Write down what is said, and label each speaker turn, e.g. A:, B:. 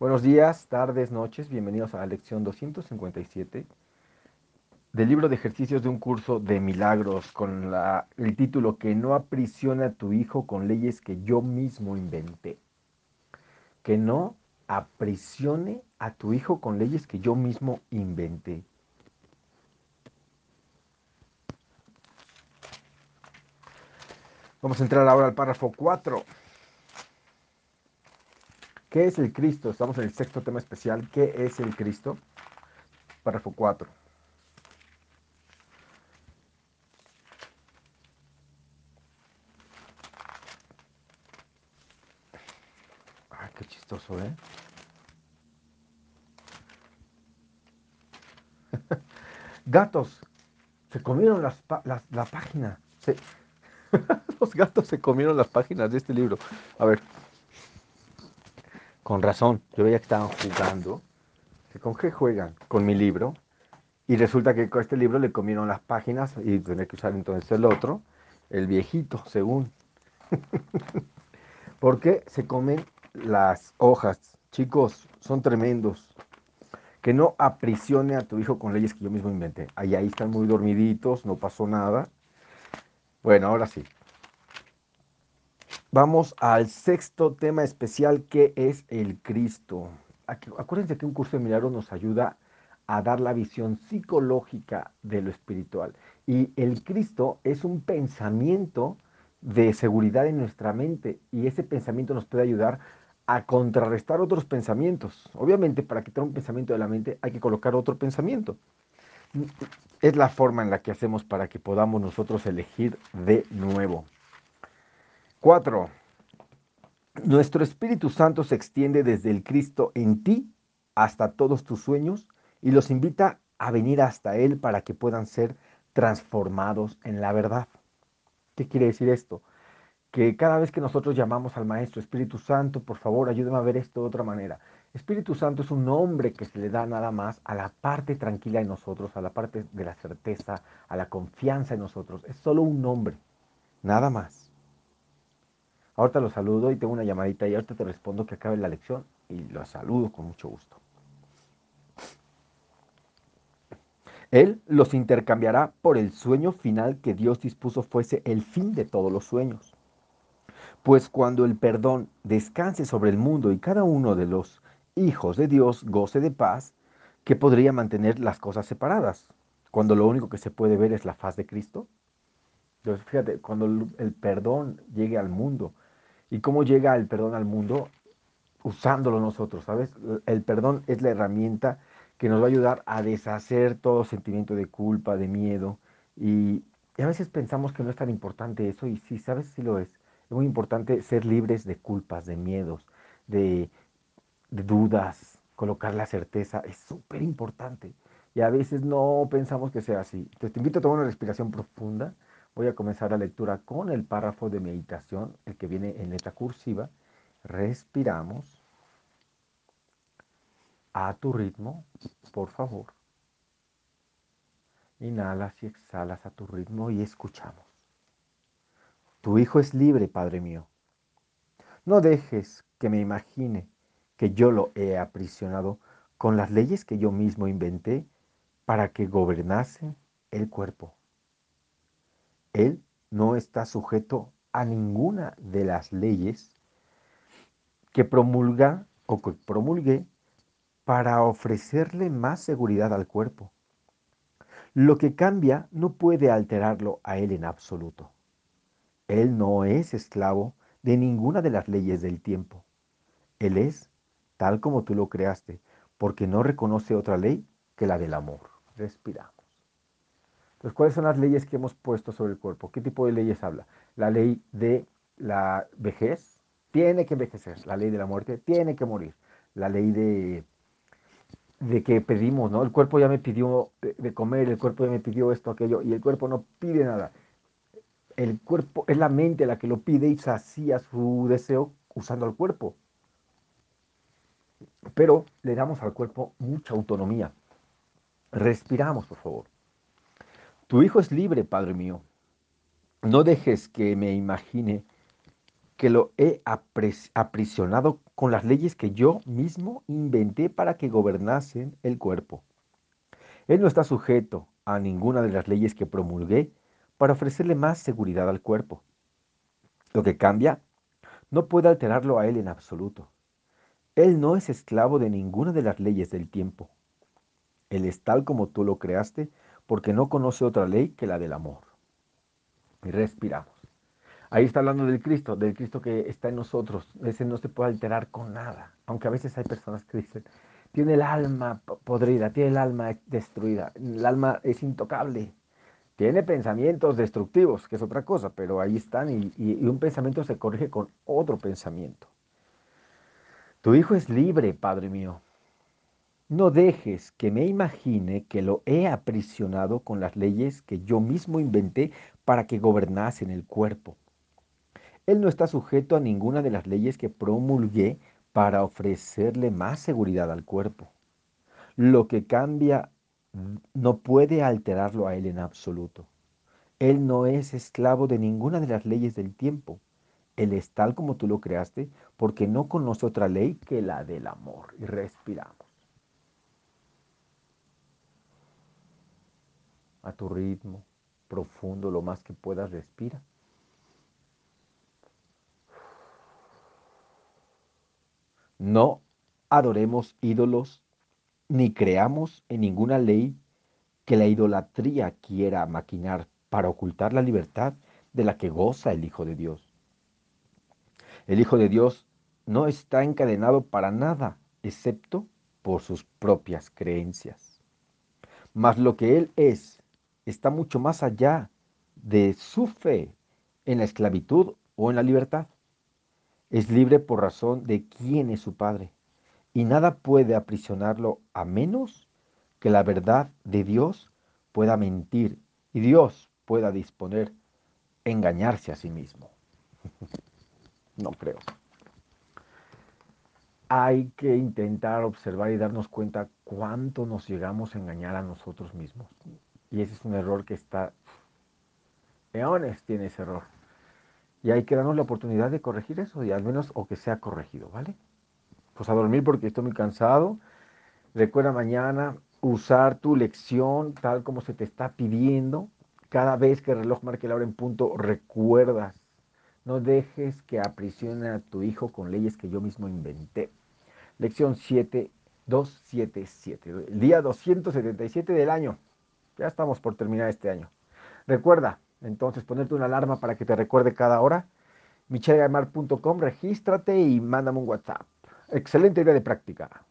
A: Buenos días, tardes, noches, bienvenidos a la lección 257 del libro de ejercicios de un curso de milagros con el título Que no aprisione a tu hijo con leyes que yo mismo inventé. Que no aprisione a tu hijo con leyes que yo mismo inventé. Vamos a entrar ahora al párrafo 4. ¿Qué es el Cristo? Estamos en el sexto tema especial. ¿Qué es el Cristo? Párrafo 4. Ay, qué chistoso, ¿eh? Gatos. Se comieron las, la página. Los gatos se comieron las páginas de este libro. A ver. Con razón, yo veía que estaban jugando. ¿Con qué juegan? Con mi libro. Y resulta que con este libro le comieron las páginas y tenía que usar entonces el otro, el viejito, según. Porque se comen las hojas. Chicos, son tremendos. Que no aprisione a tu hijo con leyes que yo mismo inventé. Ahí, ahí están muy dormiditos, no pasó nada. Bueno, ahora sí. Vamos al sexto tema especial que es el Cristo. Acuérdense que un curso de milagros nos ayuda a dar la visión psicológica de lo espiritual. Y el Cristo es un pensamiento de seguridad en nuestra mente y ese pensamiento nos puede ayudar a contrarrestar otros pensamientos. Obviamente, para quitar un pensamiento de la mente hay que colocar otro pensamiento es la forma en la que hacemos para que podamos nosotros elegir de nuevo. Cuatro, nuestro Espíritu Santo se extiende desde el Cristo en ti hasta todos tus sueños y los invita a venir hasta Él para que puedan ser transformados en la verdad. ¿Qué quiere decir esto? Que cada vez que nosotros llamamos al Maestro Espíritu Santo, por favor, ayúdame a ver esto de otra manera. Espíritu Santo es un nombre que se le da nada más a la parte tranquila de nosotros, a la parte de la certeza, a la confianza en nosotros. Es solo un nombre, nada más. Ahorita lo saludo y tengo una llamadita y ahorita te respondo que acabe la lección y lo saludo con mucho gusto. Él los intercambiará por el sueño final que Dios dispuso fuese el fin de todos los sueños. Pues cuando el perdón descanse sobre el mundo y cada uno de los hijos de Dios goce de paz, que podría mantener las cosas separadas, cuando lo único que se puede ver es la faz de Cristo. Entonces, fíjate, cuando el perdón llegue al mundo, ¿y cómo llega el perdón al mundo? Usándolo nosotros, ¿sabes? El perdón es la herramienta que nos va a ayudar a deshacer todo sentimiento de culpa, de miedo, y, a veces pensamos que no es tan importante eso, y sí, ¿sabes? Sí lo es. Es muy importante ser libres de culpas, de miedos, de dudas, colocar la certeza, es súper importante. Y a veces no pensamos que sea así. Te invito a tomar una respiración profunda. Voy a comenzar la lectura con el párrafo de meditación, el que viene en letra cursiva. Respiramos a tu ritmo, por favor. Inhalas y exhalas a tu ritmo y escuchamos. Tu hijo es libre, Padre mío. No dejes que me imagine que yo lo he aprisionado con las leyes que yo mismo inventé para que gobernase el cuerpo. Él no está sujeto a ninguna de las leyes que promulga o que promulgué para ofrecerle más seguridad al cuerpo. Lo que cambia no puede alterarlo a él en absoluto. Él no es esclavo de ninguna de las leyes del tiempo. Él es tal como tú lo creaste, porque no reconoce otra ley que la del amor. Respiramos. Entonces, ¿cuáles son las leyes que hemos puesto sobre el cuerpo? ¿Qué tipo de leyes habla? La ley de la vejez tiene que envejecer, la ley de la muerte tiene que morir, la ley de, que pedimos, ¿no? El cuerpo ya me pidió de comer, el cuerpo ya me pidió esto, aquello, y el cuerpo no pide nada. El cuerpo es la mente la que lo pide y sacía su deseo usando el cuerpo pero le damos al cuerpo mucha autonomía. Respiramos, por favor. Tu hijo es libre, Padre mío. No dejes que me imagine que lo he aprisionado con las leyes que yo mismo inventé para que gobernasen el cuerpo. Él no está sujeto a ninguna de las leyes que promulgué para ofrecerle más seguridad al cuerpo. Lo que cambia no puede alterarlo a él en absoluto. Él no es esclavo de ninguna de las leyes del tiempo. Él es tal como tú lo creaste porque no conoce otra ley que la del amor. Y respiramos. Ahí está hablando del Cristo, del Cristo que está en nosotros. Ese no se puede alterar con nada. Aunque a veces hay personas que dicen, tiene el alma podrida, tiene el alma destruida, el alma es intocable. Tiene pensamientos destructivos, que es otra cosa, pero ahí están y, y un pensamiento se corrige con otro pensamiento. Tu hijo es libre, Padre mío. No dejes que me imagine que lo he aprisionado con las leyes que yo mismo inventé para que gobernase en el cuerpo. Él no está sujeto a ninguna de las leyes que promulgué para ofrecerle más seguridad al cuerpo. Lo que cambia no puede alterarlo a él en absoluto. Él no es esclavo de ninguna de las leyes del tiempo. Él es tal como tú lo creaste porque no conoce otra ley que la del amor. Y respiramos. A tu ritmo, profundo, lo más que puedas, respira. No adoremos ídolos ni creamos en ninguna ley que la idolatría quiera maquinar para ocultar la libertad de la que goza el Hijo de Dios. El Hijo de Dios no está encadenado para nada, excepto por sus propias creencias. Mas lo que Él es está mucho más allá de su fe en la esclavitud o en la libertad. Es libre por razón de quién es su Padre. Y nada puede aprisionarlo a menos que la verdad de Dios pueda mentir y Dios pueda disponer engañarse a sí mismo. no creo. Hay que intentar observar y darnos cuenta cuánto nos llegamos a engañar a nosotros mismos. Y ese es un error que está... Eones tiene ese error. Y hay que darnos la oportunidad de corregir eso, y al menos o que sea corregido, ¿vale? Pues a dormir porque estoy muy cansado. Recuerda mañana usar tu lección tal como se te está pidiendo. Cada vez que el reloj marque la hora en punto, recuerdas. No dejes que aprisione a tu hijo con leyes que yo mismo inventé. Lección 7, 277. El día 277 del año. Ya estamos por terminar este año. Recuerda, entonces, ponerte una alarma para que te recuerde cada hora. michelgamar.com, regístrate y mándame un WhatsApp. Excelente idea de práctica.